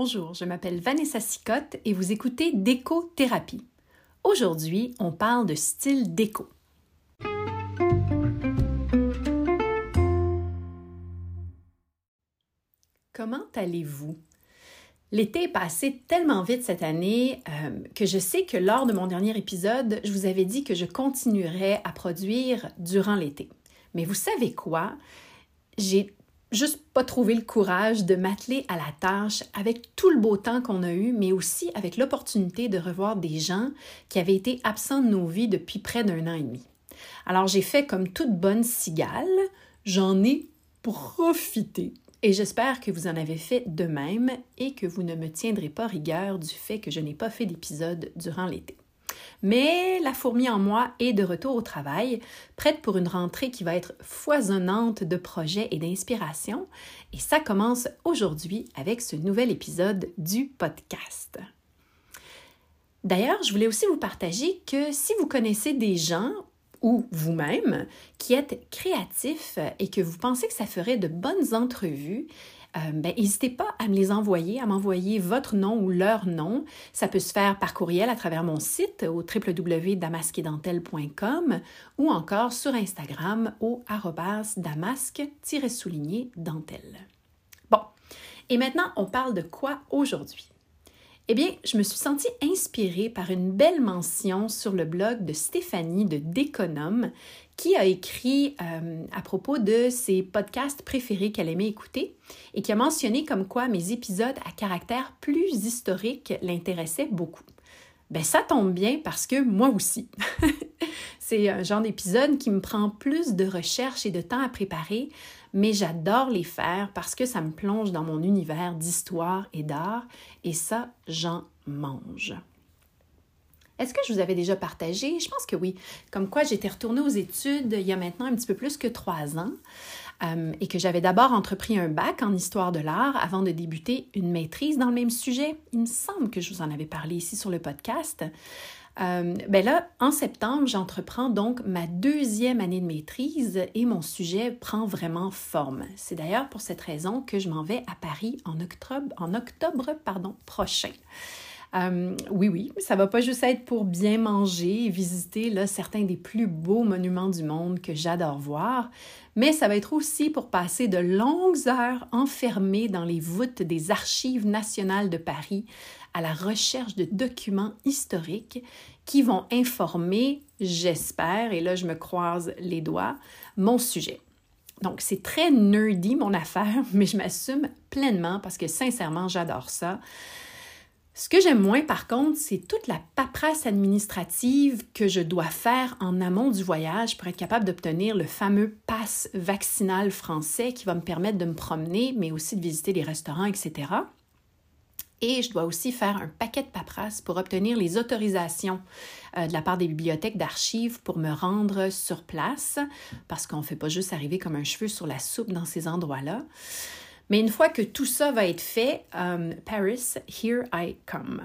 Bonjour, je m'appelle Vanessa Sicotte et vous écoutez Déco-thérapie. Aujourd'hui, on parle de style déco. Comment allez-vous? L'été est passé tellement vite cette année euh, que je sais que lors de mon dernier épisode, je vous avais dit que je continuerais à produire durant l'été. Mais vous savez quoi? J'ai juste pas trouvé le courage de m'atteler à la tâche avec tout le beau temps qu'on a eu, mais aussi avec l'opportunité de revoir des gens qui avaient été absents de nos vies depuis près d'un an et demi. Alors j'ai fait comme toute bonne cigale, j'en ai profité. Et j'espère que vous en avez fait de même et que vous ne me tiendrez pas rigueur du fait que je n'ai pas fait d'épisode durant l'été. Mais la fourmi en moi est de retour au travail, prête pour une rentrée qui va être foisonnante de projets et d'inspiration. Et ça commence aujourd'hui avec ce nouvel épisode du podcast. D'ailleurs, je voulais aussi vous partager que si vous connaissez des gens ou vous-même qui êtes créatifs et que vous pensez que ça ferait de bonnes entrevues, ben, n'hésitez pas à me les envoyer, à m'envoyer votre nom ou leur nom. Ça peut se faire par courriel à travers mon site au www.damasquedentelle.com ou encore sur Instagram au damasque-dentelle. Bon, et maintenant, on parle de quoi aujourd'hui? Eh bien, je me suis sentie inspirée par une belle mention sur le blog de Stéphanie de Déconome qui a écrit euh, à propos de ses podcasts préférés qu'elle aimait écouter et qui a mentionné comme quoi mes épisodes à caractère plus historique l'intéressaient beaucoup. Ben ça tombe bien parce que moi aussi. C'est un genre d'épisode qui me prend plus de recherche et de temps à préparer, mais j'adore les faire parce que ça me plonge dans mon univers d'histoire et d'art et ça, j'en mange. Est-ce que je vous avais déjà partagé? Je pense que oui. Comme quoi, j'étais retournée aux études il y a maintenant un petit peu plus que trois ans euh, et que j'avais d'abord entrepris un bac en histoire de l'art avant de débuter une maîtrise dans le même sujet. Il me semble que je vous en avais parlé ici sur le podcast. Euh, ben là, en septembre, j'entreprends donc ma deuxième année de maîtrise et mon sujet prend vraiment forme. C'est d'ailleurs pour cette raison que je m'en vais à Paris en octobre, prochain. Euh, oui, oui, ça va pas juste être pour bien manger et visiter là, certains des plus beaux monuments du monde que j'adore voir, mais ça va être aussi pour passer de longues heures enfermées dans les voûtes des archives nationales de Paris à la recherche de documents historiques qui vont informer, j'espère, et là je me croise les doigts, mon sujet. Donc c'est très nerdy mon affaire, mais je m'assume pleinement parce que sincèrement j'adore ça. Ce que j'aime moins, par contre, c'est toute la paperasse administrative que je dois faire en amont du voyage pour être capable d'obtenir le fameux pass vaccinal français qui va me permettre de me promener, mais aussi de visiter les restaurants, etc. Et je dois aussi faire un paquet de paperasse pour obtenir les autorisations euh, de la part des bibliothèques d'archives pour me rendre sur place, parce qu'on ne fait pas juste arriver comme un cheveu sur la soupe dans ces endroits-là. Mais une fois que tout ça va être fait, um, Paris, here I come.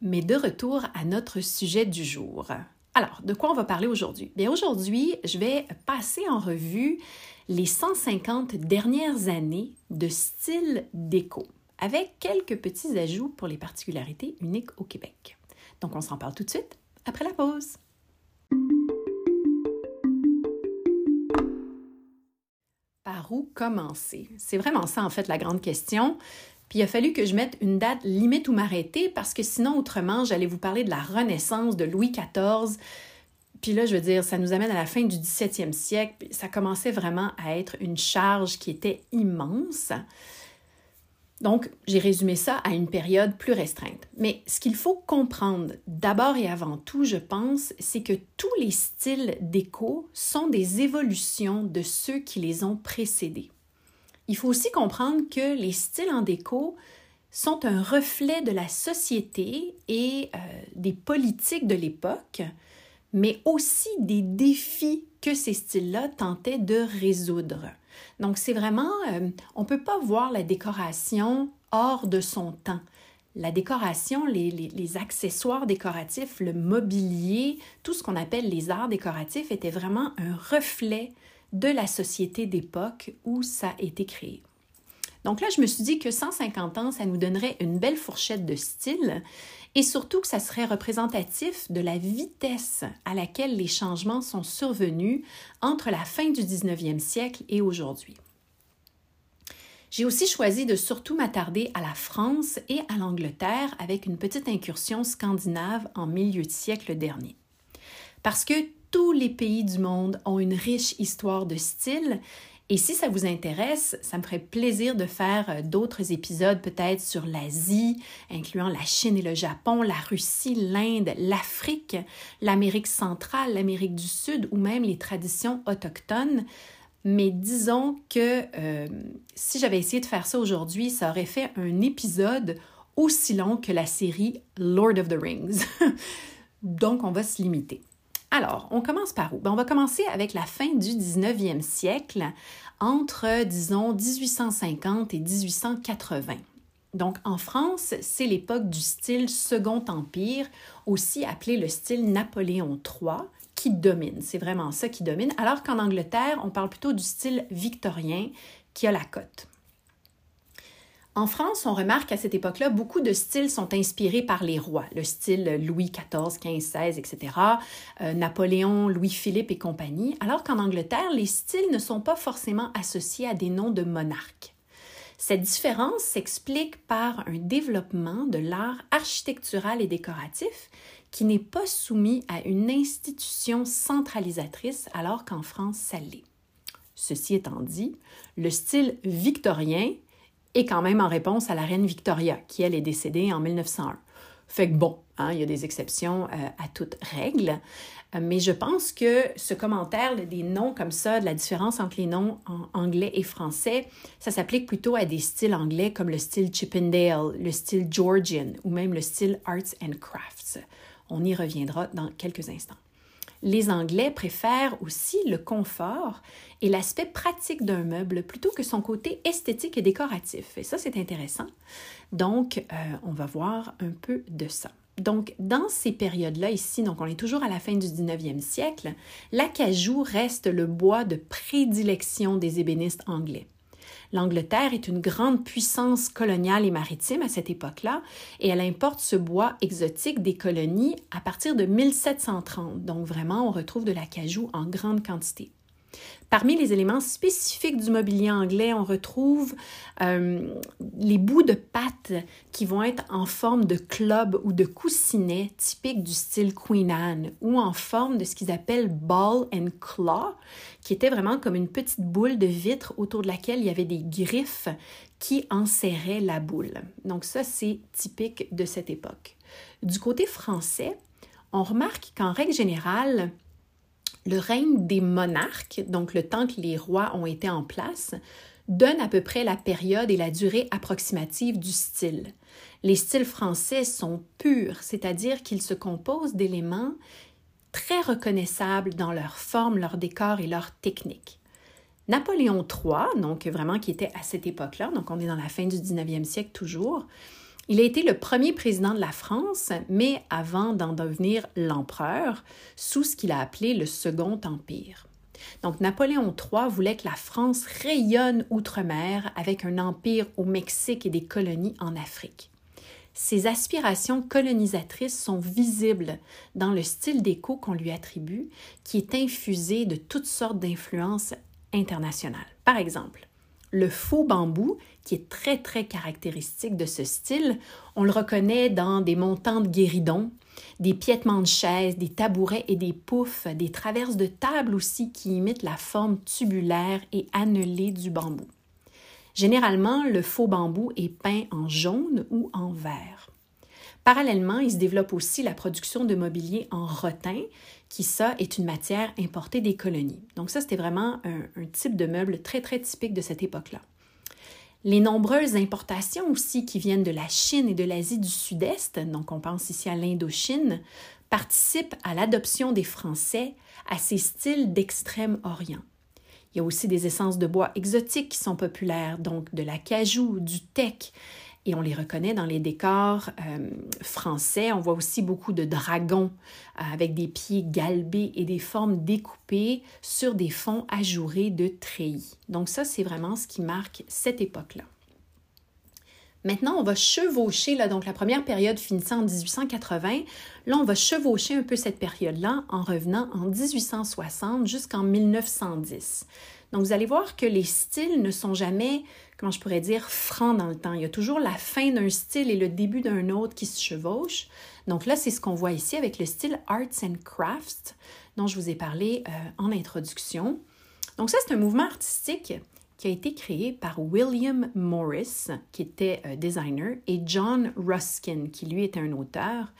Mais de retour à notre sujet du jour. Alors, de quoi on va parler aujourd'hui? Bien, aujourd'hui, je vais passer en revue les 150 dernières années de style déco, avec quelques petits ajouts pour les particularités uniques au Québec. Donc, on s'en parle tout de suite après la pause. Où commencer? C'est vraiment ça, en fait, la grande question. Puis il a fallu que je mette une date limite où m'arrêter parce que sinon, autrement, j'allais vous parler de la Renaissance de Louis XIV. Puis là, je veux dire, ça nous amène à la fin du 17e siècle. Ça commençait vraiment à être une charge qui était immense. Donc, j'ai résumé ça à une période plus restreinte. Mais ce qu'il faut comprendre d'abord et avant tout, je pense, c'est que tous les styles déco sont des évolutions de ceux qui les ont précédés. Il faut aussi comprendre que les styles en déco sont un reflet de la société et euh, des politiques de l'époque, mais aussi des défis que ces styles-là tentaient de résoudre. Donc, c'est vraiment, euh, on ne peut pas voir la décoration hors de son temps. La décoration, les, accessoires décoratifs, le mobilier, tout ce qu'on appelle les arts décoratifs était vraiment un reflet de la société d'époque où ça a été créé. Donc là, je me suis dit que 150 ans, ça nous donnerait une belle fourchette de style et surtout que ça serait représentatif de la vitesse à laquelle les changements sont survenus entre la fin du 19e siècle et aujourd'hui. J'ai aussi choisi de surtout m'attarder à la France et à l'Angleterre avec une petite incursion scandinave en milieu de siècle dernier. Parce que tous les pays du monde ont une riche histoire de style et si ça vous intéresse, ça me ferait plaisir de faire euh, d'autres épisodes peut-être sur l'Asie, incluant la Chine et le Japon, la Russie, l'Inde, l'Afrique, l'Amérique centrale, l'Amérique du Sud ou même les traditions autochtones. Mais disons que euh, si j'avais essayé de faire ça aujourd'hui, ça aurait fait un épisode aussi long que la série Lord of the Rings. Donc, on va se limiter. Alors, on commence par où? Ben, on va commencer avec la fin du 19e siècle, entre, disons, 1850 et 1880. Donc, en France, c'est l'époque du style Second Empire, aussi appelé le style Napoléon III, qui domine. C'est vraiment ça qui domine. Alors qu'en Angleterre, on parle plutôt du style victorien, qui a la cote. En France, on remarque qu'à cette époque-là, beaucoup de styles sont inspirés par les rois, le style Louis XIV, XV, XVI, etc., Napoléon, Louis-Philippe et compagnie, alors qu'en Angleterre, les styles ne sont pas forcément associés à des noms de monarques. Cette différence s'explique par un développement de l'art architectural et décoratif qui n'est pas soumis à une institution centralisatrice alors qu'en France, ça l'est. Ceci étant dit, le style victorien et quand même en réponse à la reine Victoria, qui elle est décédée en 1901. Fait que bon, hein, il y a des exceptions euh, à toute règle, euh, mais je pense que ce commentaire des noms comme ça, de la différence entre les noms en anglais et français, ça s'applique plutôt à des styles anglais comme le style Chippendale, le style Georgian ou même le style Arts and Crafts. On y reviendra dans quelques instants. Les Anglais préfèrent aussi le confort et l'aspect pratique d'un meuble plutôt que son côté esthétique et décoratif. Et ça, c'est intéressant. Donc, euh, on va voir un peu de ça. Donc, dans ces périodes-là, ici, donc on est toujours à la fin du 19e siècle, l'acajou reste le bois de prédilection des ébénistes anglais. L'Angleterre est une grande puissance coloniale et maritime à cette époque-là, et elle importe ce bois exotique des colonies à partir de 1730. Donc vraiment, on retrouve de l'acajou en grande quantité. Parmi les éléments spécifiques du mobilier anglais, on retrouve euh, les bouts de pattes qui vont être en forme de club ou de coussinet typique du style Queen Anne ou en forme de ce qu'ils appellent ball and claw, qui était vraiment comme une petite boule de vitre autour de laquelle il y avait des griffes qui enserraient la boule. Donc ça, c'est typique de cette époque. Du côté français, on remarque qu'en règle générale, le règne des monarques, donc le temps que les rois ont été en place, donne à peu près la période et la durée approximative du style. Les styles français sont purs, c'est-à-dire qu'ils se composent d'éléments très reconnaissables dans leur forme, leur décor et leur technique. Napoléon III, donc vraiment qui était à cette époque-là, donc on est dans la fin du 19e siècle toujours, il a été le premier président de la France, mais avant d'en devenir l'empereur, sous ce qu'il a appelé le Second Empire. Donc Napoléon III voulait que la France rayonne outre-mer avec un empire au Mexique et des colonies en Afrique. Ses aspirations colonisatrices sont visibles dans le style déco qu'on lui attribue, qui est infusé de toutes sortes d'influences internationales. Par exemple, le faux bambou, qui est très très caractéristique de ce style, on le reconnaît dans des montants de guéridons, des piétements de chaises, des tabourets et des poufs, des traverses de table aussi qui imitent la forme tubulaire et annelée du bambou. Généralement, le faux bambou est peint en jaune ou en vert. Parallèlement, il se développe aussi la production de mobilier en rotin, qui ça est une matière importée des colonies. Donc ça, c'était vraiment un, type de meuble très, très typique de cette époque-là. Les nombreuses importations aussi qui viennent de la Chine et de l'Asie du Sud-Est, donc on pense ici à l'Indochine, participent à l'adoption des Français à ces styles d'Extrême-Orient. Il y a aussi des essences de bois exotiques qui sont populaires, donc de l'acajou, du teck, et on les reconnaît dans les décors euh, français. On voit aussi beaucoup de dragons euh, avec des pieds galbés et des formes découpées sur des fonds ajourés de treillis. Donc ça, c'est vraiment ce qui marque cette époque-là. Maintenant, on va chevaucher, là, donc la première période finissant en 1880. Là, on va chevaucher un peu cette période-là en revenant en 1860 jusqu'en 1910. Donc, vous allez voir que les styles ne sont jamais, comment je pourrais dire, francs dans le temps. Il y a toujours la fin d'un style et le début d'un autre qui se chevauchent. Donc là, c'est ce qu'on voit ici avec le style Arts and Crafts dont je vous ai parlé euh, en introduction. Donc ça, c'est un mouvement artistique qui a été créé par William Morris, qui était euh, designer, et John Ruskin, qui lui était un auteur.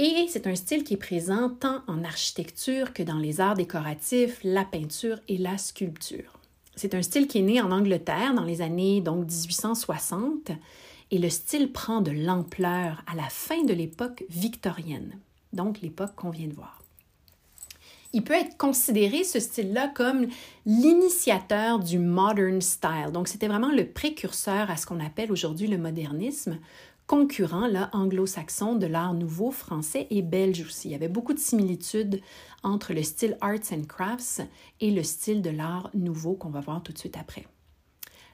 Et c'est un style qui est présent tant en architecture que dans les arts décoratifs, la peinture et la sculpture. C'est un style qui est né en Angleterre dans les années donc 1860 et le style prend de l'ampleur à la fin de l'époque victorienne, donc l'époque qu'on vient de voir il peut être considéré, ce style-là, comme l'initiateur du modern style. Donc, c'était vraiment le précurseur à ce qu'on appelle aujourd'hui le modernisme, concurrent là, anglo-saxon de l'art nouveau français et belge aussi. Il y avait beaucoup de similitudes entre le style arts and crafts et le style de l'art nouveau qu'on va voir tout de suite après.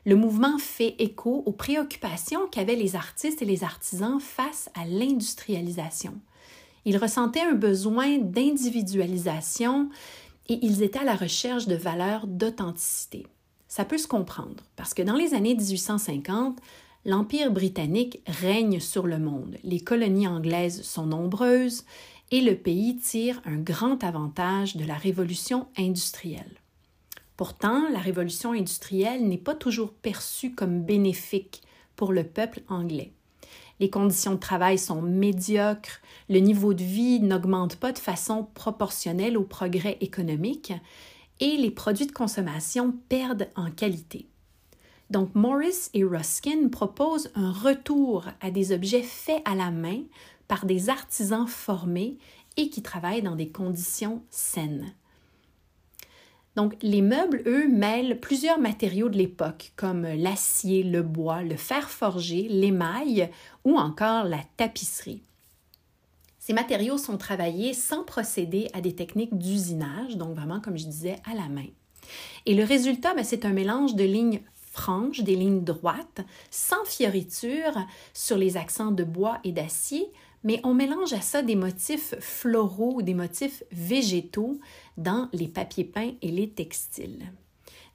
Le mouvement fait écho aux préoccupations qu'avaient les artistes et les artisans face à l'industrialisation. Ils ressentaient un besoin d'individualisation et ils étaient à la recherche de valeurs d'authenticité. Ça peut se comprendre parce que dans les années 1850, l'Empire britannique règne sur le monde. Les colonies anglaises sont nombreuses et le pays tire un grand avantage de la révolution industrielle. Pourtant, la révolution industrielle n'est pas toujours perçue comme bénéfique pour le peuple anglais les conditions de travail sont médiocres, le niveau de vie n'augmente pas de façon proportionnelle au progrès économique et les produits de consommation perdent en qualité. Donc Morris et Ruskin proposent un retour à des objets faits à la main par des artisans formés et qui travaillent dans des conditions saines. Donc, les meubles, eux, mêlent plusieurs matériaux de l'époque, comme l'acier, le bois, le fer forgé, l'émail ou encore la tapisserie. Ces matériaux sont travaillés sans procéder à des techniques d'usinage, donc vraiment, comme je disais, à la main. Et le résultat, ben, c'est un mélange de lignes franches, des lignes droites, sans fioritures sur les accents de bois et d'acier, mais on mélange à ça des motifs floraux ou des motifs végétaux dans les papiers peints et les textiles.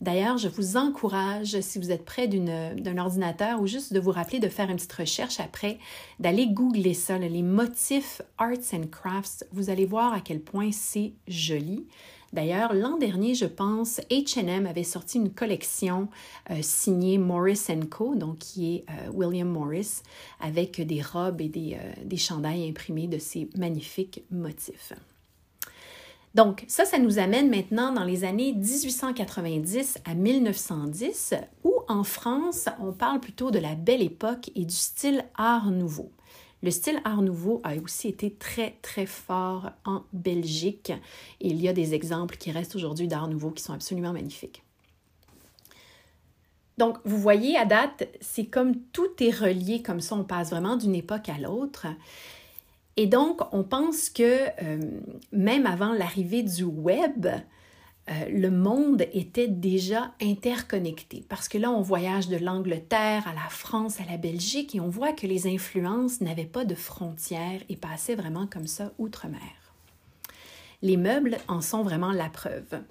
D'ailleurs, je vous encourage, si vous êtes près d'un ordinateur ou juste de vous rappeler de faire une petite recherche après, d'aller googler ça, les motifs arts and crafts. Vous allez voir à quel point c'est joli. D'ailleurs, l'an dernier, je pense, H&M avait sorti une collection euh, signée Morris Co, donc qui est euh, William Morris, avec des robes et des, euh, des chandails imprimés de ces magnifiques motifs. Donc, ça, ça nous amène maintenant dans les années 1890 à 1910, où en France, on parle plutôt de la belle époque et du style Art nouveau. Le style Art nouveau a aussi été très, très fort en Belgique et il y a des exemples qui restent aujourd'hui d'Art nouveau qui sont absolument magnifiques. Donc, vous voyez, à date, c'est comme tout est relié comme ça, on passe vraiment d'une époque à l'autre. Et donc, on pense que euh, même avant l'arrivée du web, euh, le monde était déjà interconnecté. Parce que là, on voyage de l'Angleterre à la France, à la Belgique, et on voit que les influences n'avaient pas de frontières et passaient vraiment comme ça outre-mer. Les meubles en sont vraiment la preuve.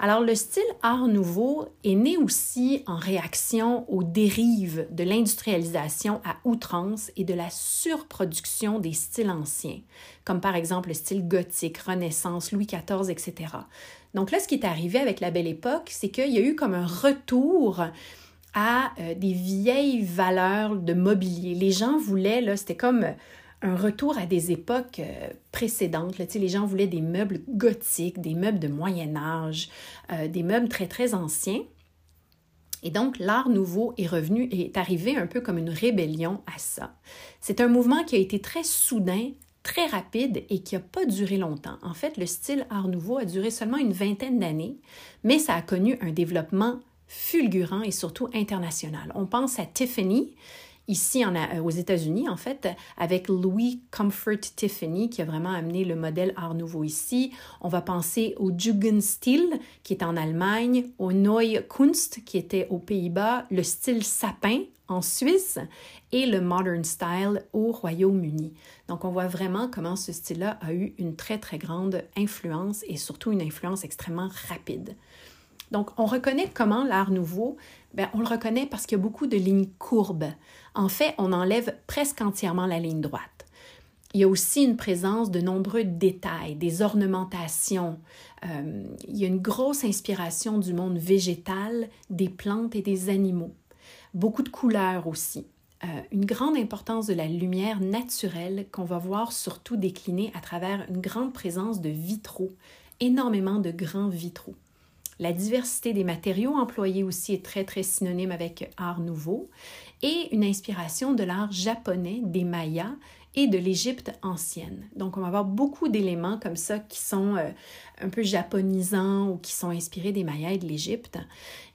Alors le style Art nouveau est né aussi en réaction aux dérives de l'industrialisation à outrance et de la surproduction des styles anciens, comme par exemple le style gothique, Renaissance, Louis XIV, etc. Donc là, ce qui est arrivé avec la Belle Époque, c'est qu'il y a eu comme un retour à euh, des vieilles valeurs de mobilier. Les gens voulaient, là, c'était comme un retour à des époques euh, précédentes. Les gens voulaient des meubles gothiques, des meubles de Moyen Âge, euh, des meubles très, très anciens. Et donc, l'art nouveau est revenu et est arrivé un peu comme une rébellion à ça. C'est un mouvement qui a été très soudain, très rapide et qui n'a pas duré longtemps. En fait, le style art nouveau a duré seulement une vingtaine d'années, mais ça a connu un développement fulgurant et surtout international. On pense à Tiffany, ici euh, aux États-Unis, en fait, avec Louis Comfort Tiffany, qui a vraiment amené le modèle Art Nouveau ici. On va penser au Jugendstil, qui est en Allemagne, au Neue Kunst, qui était aux Pays-Bas, le style sapin en Suisse et le Modern Style au Royaume-Uni. Donc on voit vraiment comment ce style-là a eu une très très grande influence et surtout une influence extrêmement rapide. Donc on reconnaît comment l'art nouveau, ben, on le reconnaît parce qu'il y a beaucoup de lignes courbes. En fait, on enlève presque entièrement la ligne droite. Il y a aussi une présence de nombreux détails, des ornementations. Euh, il y a une grosse inspiration du monde végétal, des plantes et des animaux. Beaucoup de couleurs aussi. Euh, une grande importance de la lumière naturelle qu'on va voir surtout décliner à travers une grande présence de vitraux, énormément de grands vitraux. La diversité des matériaux employés aussi est très très synonyme avec art nouveau et une inspiration de l'art japonais des Mayas et de l'Égypte ancienne. Donc, on va avoir beaucoup d'éléments comme ça qui sont euh, un peu japonisants ou qui sont inspirés des Mayas et de l'Égypte.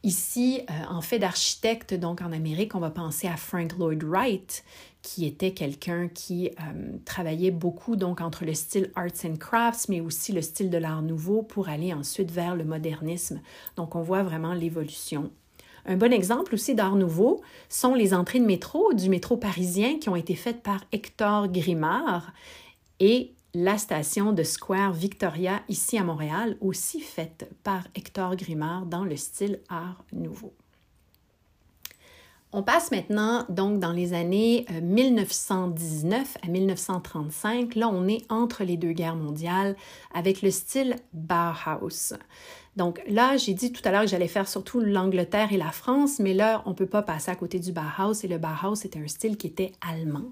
Ici, euh, en fait d'architecte, donc en Amérique, on va penser à Frank Lloyd Wright, qui était quelqu'un qui euh, travaillait beaucoup donc entre le style arts and crafts, mais aussi le style de l'art nouveau pour aller ensuite vers le modernisme. Donc, on voit vraiment l'évolution un bon exemple aussi d'art nouveau sont les entrées de métro du métro parisien qui ont été faites par Hector Grimard et la station de Square Victoria ici à Montréal, aussi faite par Hector Grimard dans le style art nouveau. On passe maintenant donc dans les années 1919 euh, à 1935. Là, on est entre les deux guerres mondiales avec le style Bauhaus. Donc là, j'ai dit tout à l'heure que j'allais faire surtout l'Angleterre et la France, mais là, on ne peut pas passer à côté du Bauhaus et le Bauhaus était un style qui était allemand.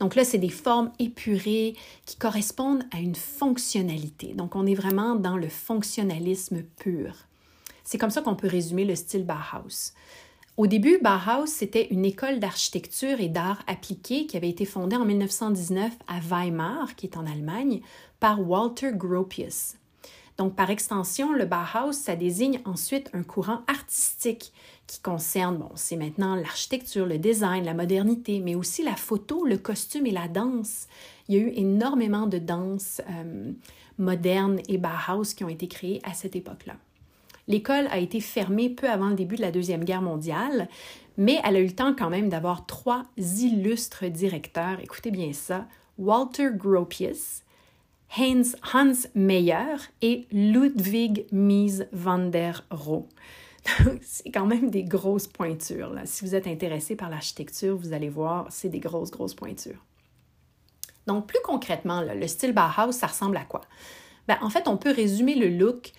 Donc là, c'est des formes épurées qui correspondent à une fonctionnalité. Donc on est vraiment dans le fonctionnalisme pur. C'est comme ça qu'on peut résumer le style Bauhaus. Au début, Bauhaus, c'était une école d'architecture et d'art appliqué qui avait été fondée en 1919 à Weimar, qui est en Allemagne, par Walter Gropius. Donc, par extension, le Bauhaus, ça désigne ensuite un courant artistique qui concerne, bon, c'est maintenant l'architecture, le design, la modernité, mais aussi la photo, le costume et la danse. Il y a eu énormément de danses euh, modernes et Bauhaus qui ont été créées à cette époque-là. L'école a été fermée peu avant le début de la Deuxième Guerre mondiale, mais elle a eu le temps quand même d'avoir trois illustres directeurs. Écoutez bien ça, Walter Gropius, Hans, Meyer et Ludwig Mies van der Rohe. c'est quand même des grosses pointures. Si vous êtes intéressé par l'architecture, vous allez voir, c'est des grosses, grosses pointures. Donc, plus concrètement, le style Bauhaus, ça ressemble à quoi? Ben, en fait, on peut résumer le look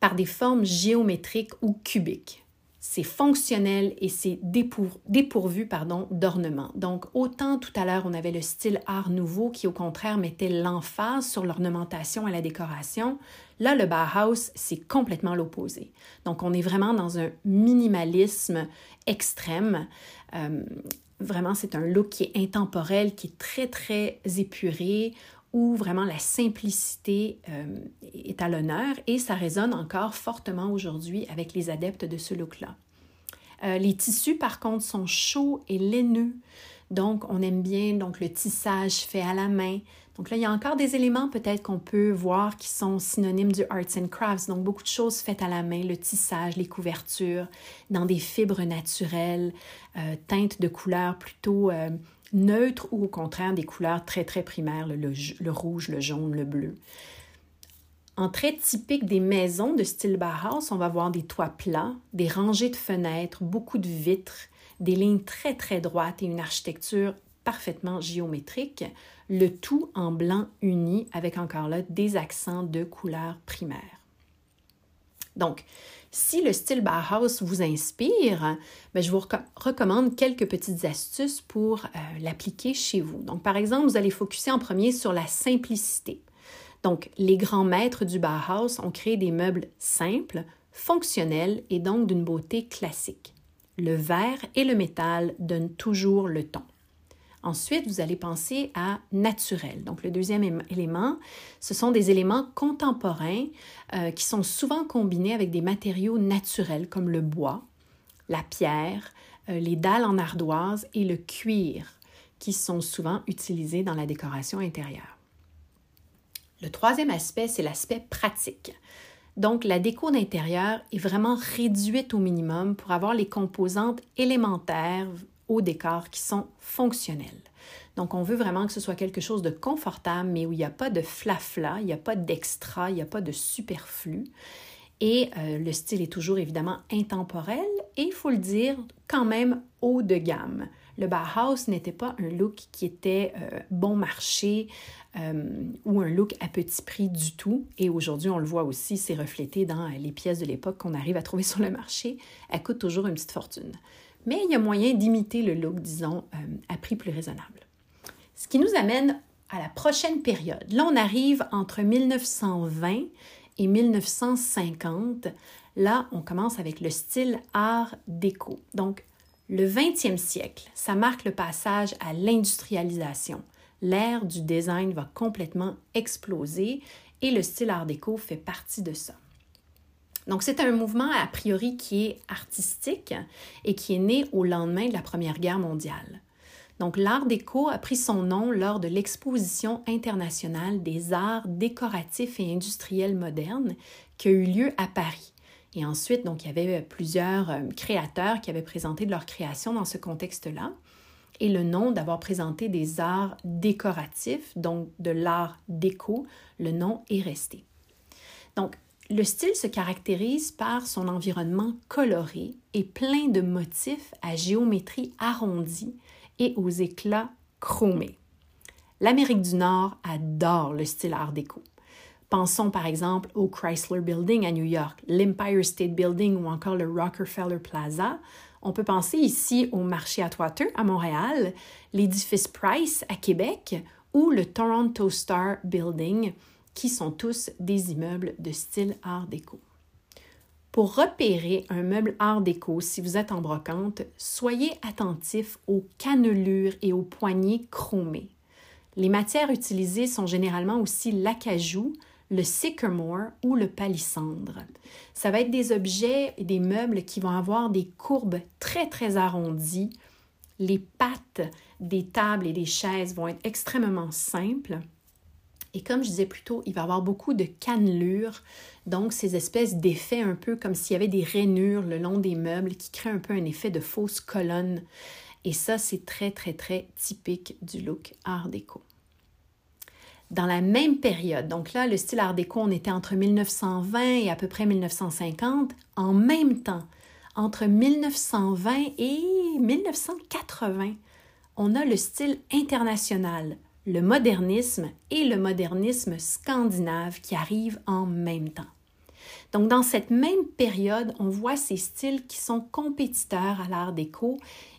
par des formes géométriques ou cubiques. C'est fonctionnel et c'est dépourvu pardon, d'ornement. Donc, autant tout à l'heure, on avait le style art nouveau qui, au contraire, mettait l'emphase sur l'ornementation et la décoration. Là, le Bauhaus, c'est complètement l'opposé. Donc, on est vraiment dans un minimalisme extrême. Euh, vraiment, c'est un look qui est intemporel, qui est très, très épuré où vraiment la simplicité euh, est à l'honneur et ça résonne encore fortement aujourd'hui avec les adeptes de ce look-là. Euh, les tissus, par contre, sont chauds et laineux. Donc, on aime bien donc, le tissage fait à la main. Donc là, il y a encore des éléments peut-être qu'on peut voir qui sont synonymes du arts and crafts. Donc, beaucoup de choses faites à la main, le tissage, les couvertures, dans des fibres naturelles, euh, teintes de couleurs plutôt neutres ou au contraire des couleurs très très primaires, le, rouge, le jaune, le bleu. En trait typique des maisons de style Bauhaus, on va voir des toits plats, des rangées de fenêtres, beaucoup de vitres, des lignes très très droites et une architecture parfaitement géométrique, le tout en blanc uni avec encore là des accents de couleurs primaires. Donc, si le style Bauhaus vous inspire, ben, je vous recommande quelques petites astuces pour euh, l'appliquer chez vous. Donc, par exemple, vous allez focuser en premier sur la simplicité. Donc, les grands maîtres du Bauhaus ont créé des meubles simples, fonctionnels et donc d'une beauté classique. Le verre et le métal donnent toujours le ton. Ensuite, vous allez penser à naturel. Donc, le deuxième élément, ce sont des éléments contemporains euh, qui sont souvent combinés avec des matériaux naturels comme le bois, la pierre, euh, les dalles en ardoise et le cuir, qui sont souvent utilisés dans la décoration intérieure. Le troisième aspect, c'est l'aspect pratique. Donc, la déco d'intérieur est vraiment réduite au minimum pour avoir les composantes élémentaires au décor qui sont fonctionnels. Donc, on veut vraiment que ce soit quelque chose de confortable, mais où il n'y a pas de flafla, il n'y a pas d'extra, il n'y a pas de superflu. Et euh, le style est toujours évidemment intemporel et il faut le dire quand même haut de gamme. Le Bauhaus n'était pas un look qui était euh, bon marché euh, ou un look à petit prix du tout. Et aujourd'hui, on le voit aussi, c'est reflété dans les pièces de l'époque qu'on arrive à trouver sur le marché. Elles coûtent toujours une petite fortune. Mais il y a moyen d'imiter le look, disons, à prix plus raisonnable. Ce qui nous amène à la prochaine période. Là, on arrive entre 1920 et 1950, là, on commence avec le style art déco. Donc, le 20e siècle, ça marque le passage à l'industrialisation. L'ère du design va complètement exploser et le style art déco fait partie de ça. Donc, c'est un mouvement a priori qui est artistique et qui est né au lendemain de la Première Guerre mondiale. Donc, l'art déco a pris son nom lors de l'exposition internationale des arts décoratifs et industriels modernes qui a eu lieu à Paris. Et ensuite, donc, il y avait plusieurs euh, créateurs qui avaient présenté de leur création dans ce contexte-là. Et le nom d'avoir présenté des arts décoratifs, donc de l'art déco, le nom est resté. Le style se caractérise par son environnement coloré et plein de motifs à géométrie arrondie et aux éclats chromés. L'Amérique du Nord adore le style art déco. Pensons par exemple au Chrysler Building à New York, l'Empire State Building ou encore le Rockefeller Plaza. On peut penser ici au marché Atwater à Montréal, l'édifice Price à Québec ou le Toronto Star Building, qui sont tous des immeubles de style art déco. Pour repérer un meuble art déco, si vous êtes en brocante, soyez attentif aux cannelures et aux poignées chromées. Les matières utilisées sont généralement aussi l'acajou, le sycamore ou le palissandre. Ça va être des objets et des meubles qui vont avoir des courbes très très arrondies. Les pattes des tables et des chaises vont être extrêmement simples. Et comme je disais plus tôt, il va y avoir beaucoup de cannelures, donc ces espèces d'effets un peu comme s'il y avait des rainures le long des meubles qui créent un peu un effet de fausse colonne. Et ça, c'est très, très, très typique du look art déco. Dans la même période, donc là, le style art déco, on était entre 1920 et à peu près 1950, en même temps, entre 1920 et 1980, on a le style international, le modernisme et le modernisme scandinave qui arrivent en même temps. Donc, dans cette même période, on voit ces styles qui sont compétiteurs à l'art déco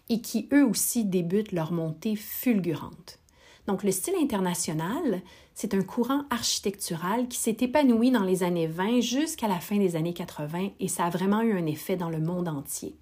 et qui eux aussi débutent leur montée fulgurante. Donc, le style international, c'est un courant architectural qui s'est épanoui dans les années 20 jusqu'à la fin des années 80 et ça a vraiment eu un effet dans le monde entier.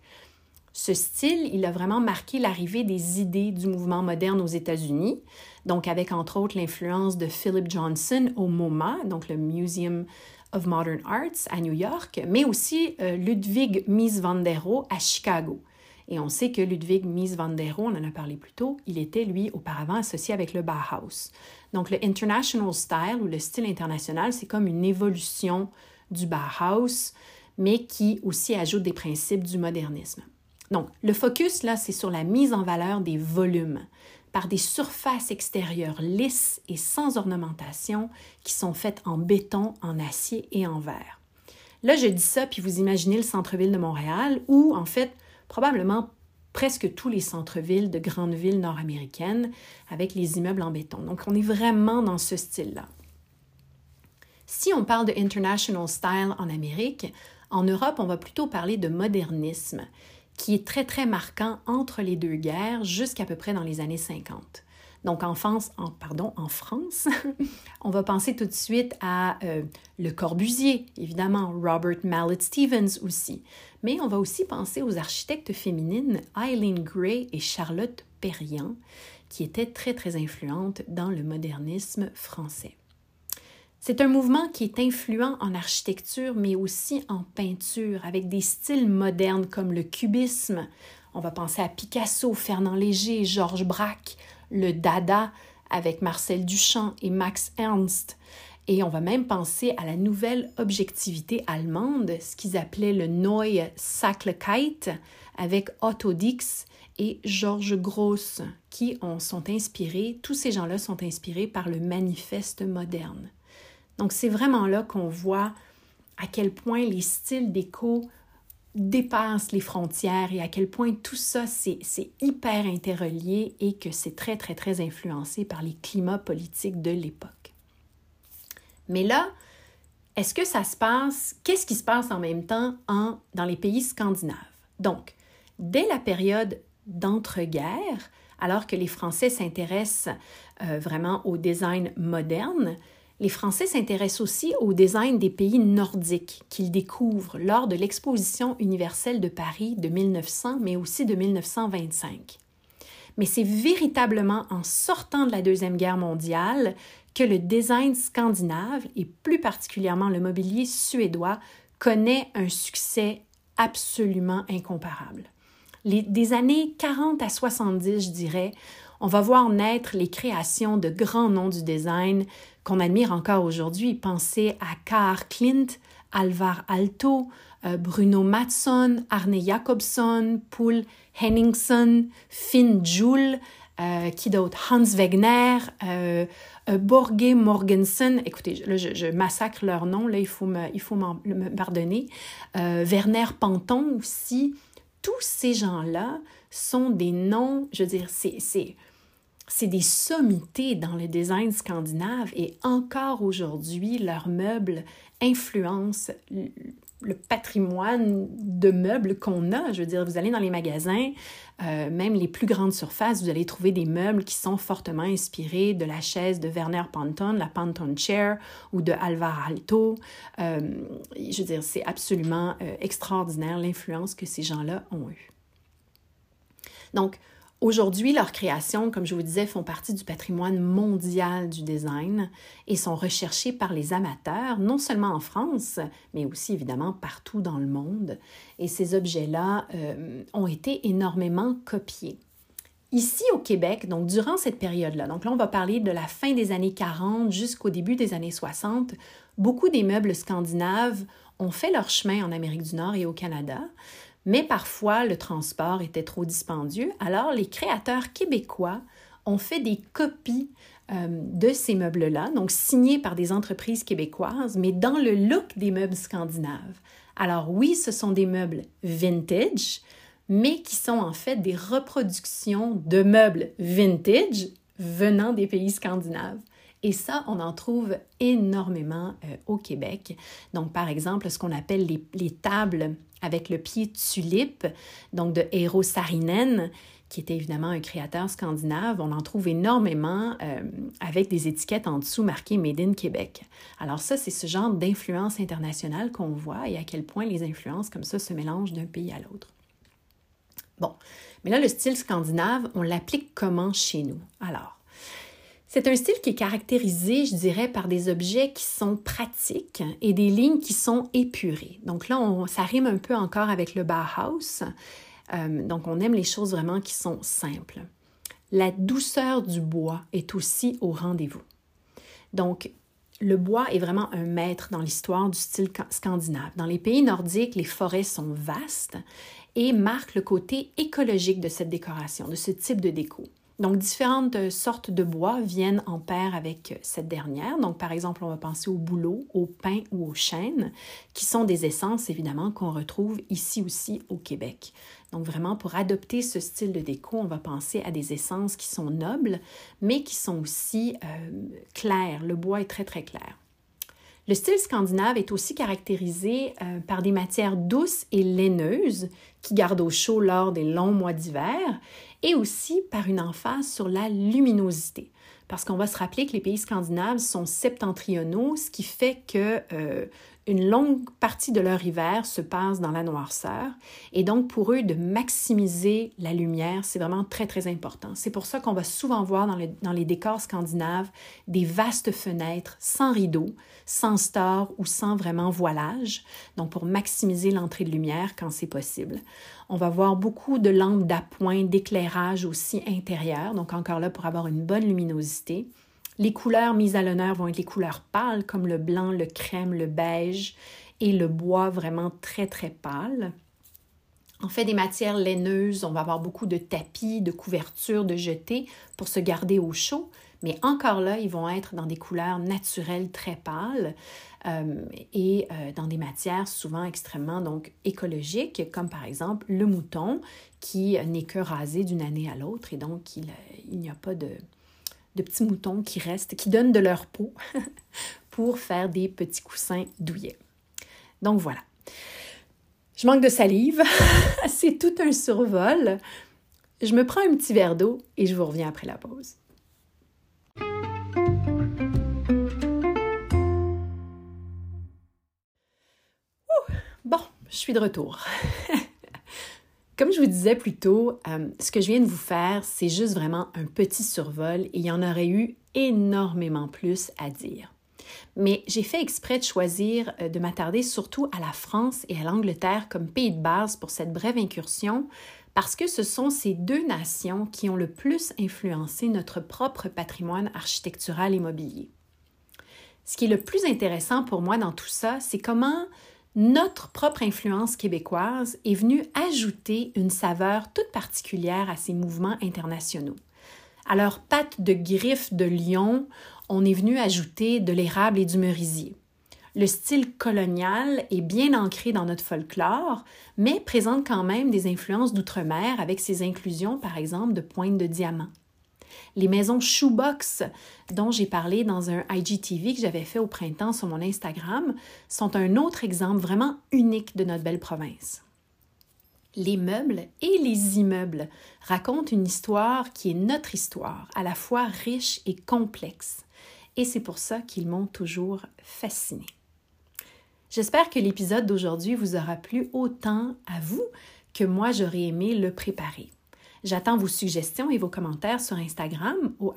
Ce style, il a vraiment marqué l'arrivée des idées du mouvement moderne aux États-Unis, donc avec entre autres l'influence de Philip Johnson au MoMA, donc le Museum of Modern Arts à New York, mais aussi euh, Ludwig Mies van der Rohe à Chicago. Et on sait que Ludwig Mies van der Rohe, on en a parlé plus tôt, il était lui auparavant associé avec le Bauhaus. Donc le International Style ou le style international, c'est comme une évolution du Bauhaus, mais qui aussi ajoute des principes du modernisme. Donc, le focus, là, c'est sur la mise en valeur des volumes par des surfaces extérieures lisses et sans ornementation qui sont faites en béton, en acier et en verre. Là, je dis ça, puis vous imaginez le centre-ville de Montréal, ou en fait, probablement presque tous les centres-villes de grandes villes nord-américaines avec les immeubles en béton. Donc, on est vraiment dans ce style-là. Si on parle de International Style en Amérique, en Europe, on va plutôt parler de modernisme qui est très, très marquant entre les deux guerres jusqu'à peu près dans les années 50. Donc en France, en, pardon, en France, on va penser tout de suite à euh, Le Corbusier, évidemment, Robert Mallet Stevens aussi. Mais on va aussi penser aux architectes féminines Eileen Gray et Charlotte Perriand, qui étaient très, très influentes dans le modernisme français. C'est un mouvement qui est influent en architecture, mais aussi en peinture, avec des styles modernes comme le cubisme. On va penser à Picasso, Fernand Léger, Georges Braque, le Dada avec Marcel Duchamp et Max Ernst. Et on va même penser à la nouvelle objectivité allemande, ce qu'ils appelaient le Neue Sachlichkeit, avec Otto Dix et Georges Gross, qui ont, sont inspirés, tous ces gens-là sont inspirés par le manifeste moderne. Donc c'est vraiment là qu'on voit à quel point les styles déco dépassent les frontières et à quel point tout ça, c'est hyper interrelié et que c'est très, très, très influencé par les climats politiques de l'époque. Mais là, est-ce que ça se passe, qu'est-ce qui se passe en même temps en, dans les pays scandinaves? Donc, dès la période d'entre-guerres, alors que les Français s'intéressent euh, vraiment au design moderne, les Français s'intéressent aussi au design des pays nordiques qu'ils découvrent lors de l'exposition universelle de Paris de 1900, mais aussi de 1925. Mais c'est véritablement en sortant de la Deuxième Guerre mondiale que le design scandinave, et plus particulièrement le mobilier suédois, connaît un succès absolument incomparable. Des années 40 à 70, je dirais, on va voir naître les créations de grands noms du design qu'on admire encore aujourd'hui. Pensez à Carl Klint, Alvar Alto, euh, Bruno Matson, Arne Jacobson, Paul Henningsen, Finn Joule, euh, qui d'autre? Hans Wegner, euh, euh Borge Morgensen, écoutez, je, massacre leur nom, là, il faut me, il faut me pardonner. Werner Panton aussi. Tous ces gens-là sont des noms, je veux dire, c'est c'est des sommités dans le design scandinave et encore aujourd'hui, leurs meubles influencent le patrimoine de meubles qu'on a. Je veux dire, vous allez dans les magasins, euh, même les plus grandes surfaces, vous allez trouver des meubles qui sont fortement inspirés de la chaise de Werner Panton, la Panton Chair ou de Alvar Aalto. Euh, je veux dire, c'est absolument euh, extraordinaire l'influence que ces gens-là ont eue. Donc, Aujourd'hui, leurs créations, comme je vous disais, font partie du patrimoine mondial du design et sont recherchées par les amateurs, non seulement en France, mais aussi évidemment partout dans le monde. Et ces objets-là euh, ont été énormément copiés. Ici au Québec, donc durant cette période-là, donc là on va parler de la fin des années 40 jusqu'au début des années 60, beaucoup des meubles scandinaves ont fait leur chemin en Amérique du Nord et au Canada mais parfois le transport était trop dispendieux, alors les créateurs québécois ont fait des copies euh, de ces meubles-là, donc signés par des entreprises québécoises, mais dans le look des meubles scandinaves. Alors oui, ce sont des meubles vintage, mais qui sont en fait des reproductions de meubles vintage venant des pays scandinaves. Et ça, on en trouve énormément euh, au Québec. Donc, par exemple, ce qu'on appelle les, tables avec le pied tulipe, donc de Eero Sarinen, qui était évidemment un créateur scandinave. On en trouve énormément euh, avec des étiquettes en dessous marquées Made in Québec. Alors ça, c'est ce genre d'influence internationale qu'on voit et à quel point les influences comme ça se mélangent d'un pays à l'autre. Bon, mais là, le style scandinave, on l'applique comment chez nous? Alors, c'est un style qui est caractérisé, je dirais, par des objets qui sont pratiques et des lignes qui sont épurées. Donc là, ça rime un peu encore avec le Bauhaus. Euh, donc on aime les choses vraiment qui sont simples. La douceur du bois est aussi au rendez-vous. Donc le bois est vraiment un maître dans l'histoire du style scandinave. Dans les pays nordiques, les forêts sont vastes et marquent le côté écologique de cette décoration, de ce type de déco. Donc, différentes sortes de bois viennent en paire avec cette dernière. Donc, par exemple, on va penser au bouleau, au pin ou au chêne, qui sont des essences, évidemment, qu'on retrouve ici aussi au Québec. Donc, vraiment, pour adopter ce style de déco, on va penser à des essences qui sont nobles, mais qui sont aussi euh, claires. Le bois est très, très clair. Le style scandinave est aussi caractérisé euh, par des matières douces et laineuses qui gardent au chaud lors des longs mois d'hiver et aussi par une emphase sur la luminosité. Parce qu'on va se rappeler que les pays scandinaves sont septentrionaux, ce qui fait que euh, une longue partie de leur hiver se passe dans la noirceur. Et donc, pour eux, de maximiser la lumière, c'est vraiment très, très important. C'est pour ça qu'on va souvent voir dans, dans, les décors scandinaves des vastes fenêtres sans rideaux, sans stores ou sans vraiment voilage. Donc, pour maximiser l'entrée de lumière quand c'est possible. On va voir beaucoup de lampes d'appoint, d'éclairage aussi intérieur. Donc, encore là, pour avoir une bonne luminosité. Les couleurs mises à l'honneur vont être les couleurs pâles comme le blanc, le crème, le beige et le bois vraiment très très pâle. En fait, des matières laineuses, on va avoir beaucoup de tapis, de couvertures, de jetés pour se garder au chaud, mais encore là, ils vont être dans des couleurs naturelles très pâles euh, et euh, dans des matières souvent extrêmement donc écologiques, comme par exemple le mouton qui n'est que rasé d'une année à l'autre et donc il, il n'y a pas de, de petits moutons qui restent, qui donnent de leur peau pour faire des petits coussins douillets. Donc voilà. Je manque de salive. C'est tout un survol. Je me prends un petit verre d'eau et je vous reviens après la pause. bon, je suis de retour. Comme je vous disais plus tôt, euh, ce que je viens de vous faire, c'est juste vraiment un petit survol et il y en aurait eu énormément plus à dire mais j'ai fait exprès de choisir euh, de m'attarder surtout à la France et à l'Angleterre comme pays de base pour cette brève incursion parce que ce sont ces deux nations qui ont le plus influencé notre propre patrimoine architectural et mobilier. Ce qui est le plus intéressant pour moi dans tout ça, c'est comment notre propre influence québécoise est venue ajouter une saveur toute particulière à ces mouvements internationaux. À leurs pattes de griffes de lion, on est venu ajouter de l'érable et du merisier. Le style colonial est bien ancré dans notre folklore, mais présente quand même des influences d'outre-mer avec ses inclusions, par exemple, de pointes de diamant. Les maisons shoebox dont j'ai parlé dans un IGTV que j'avais fait au printemps sur mon Instagram sont un autre exemple vraiment unique de notre belle province. Les meubles et les immeubles racontent une histoire qui est notre histoire, à la fois riche et complexe et c'est pour ça qu'ils m'ont toujours fasciné. J'espère que l'épisode d'aujourd'hui vous aura plu autant à vous que moi j'aurais aimé le préparer. J'attends vos suggestions et vos commentaires sur Instagram au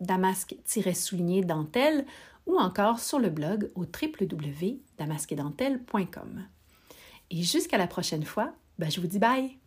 damasque-souligné dentelle ou encore sur le blog au www.damasquedentelle.com. Et jusqu'à la prochaine fois, ben je vous dis bye!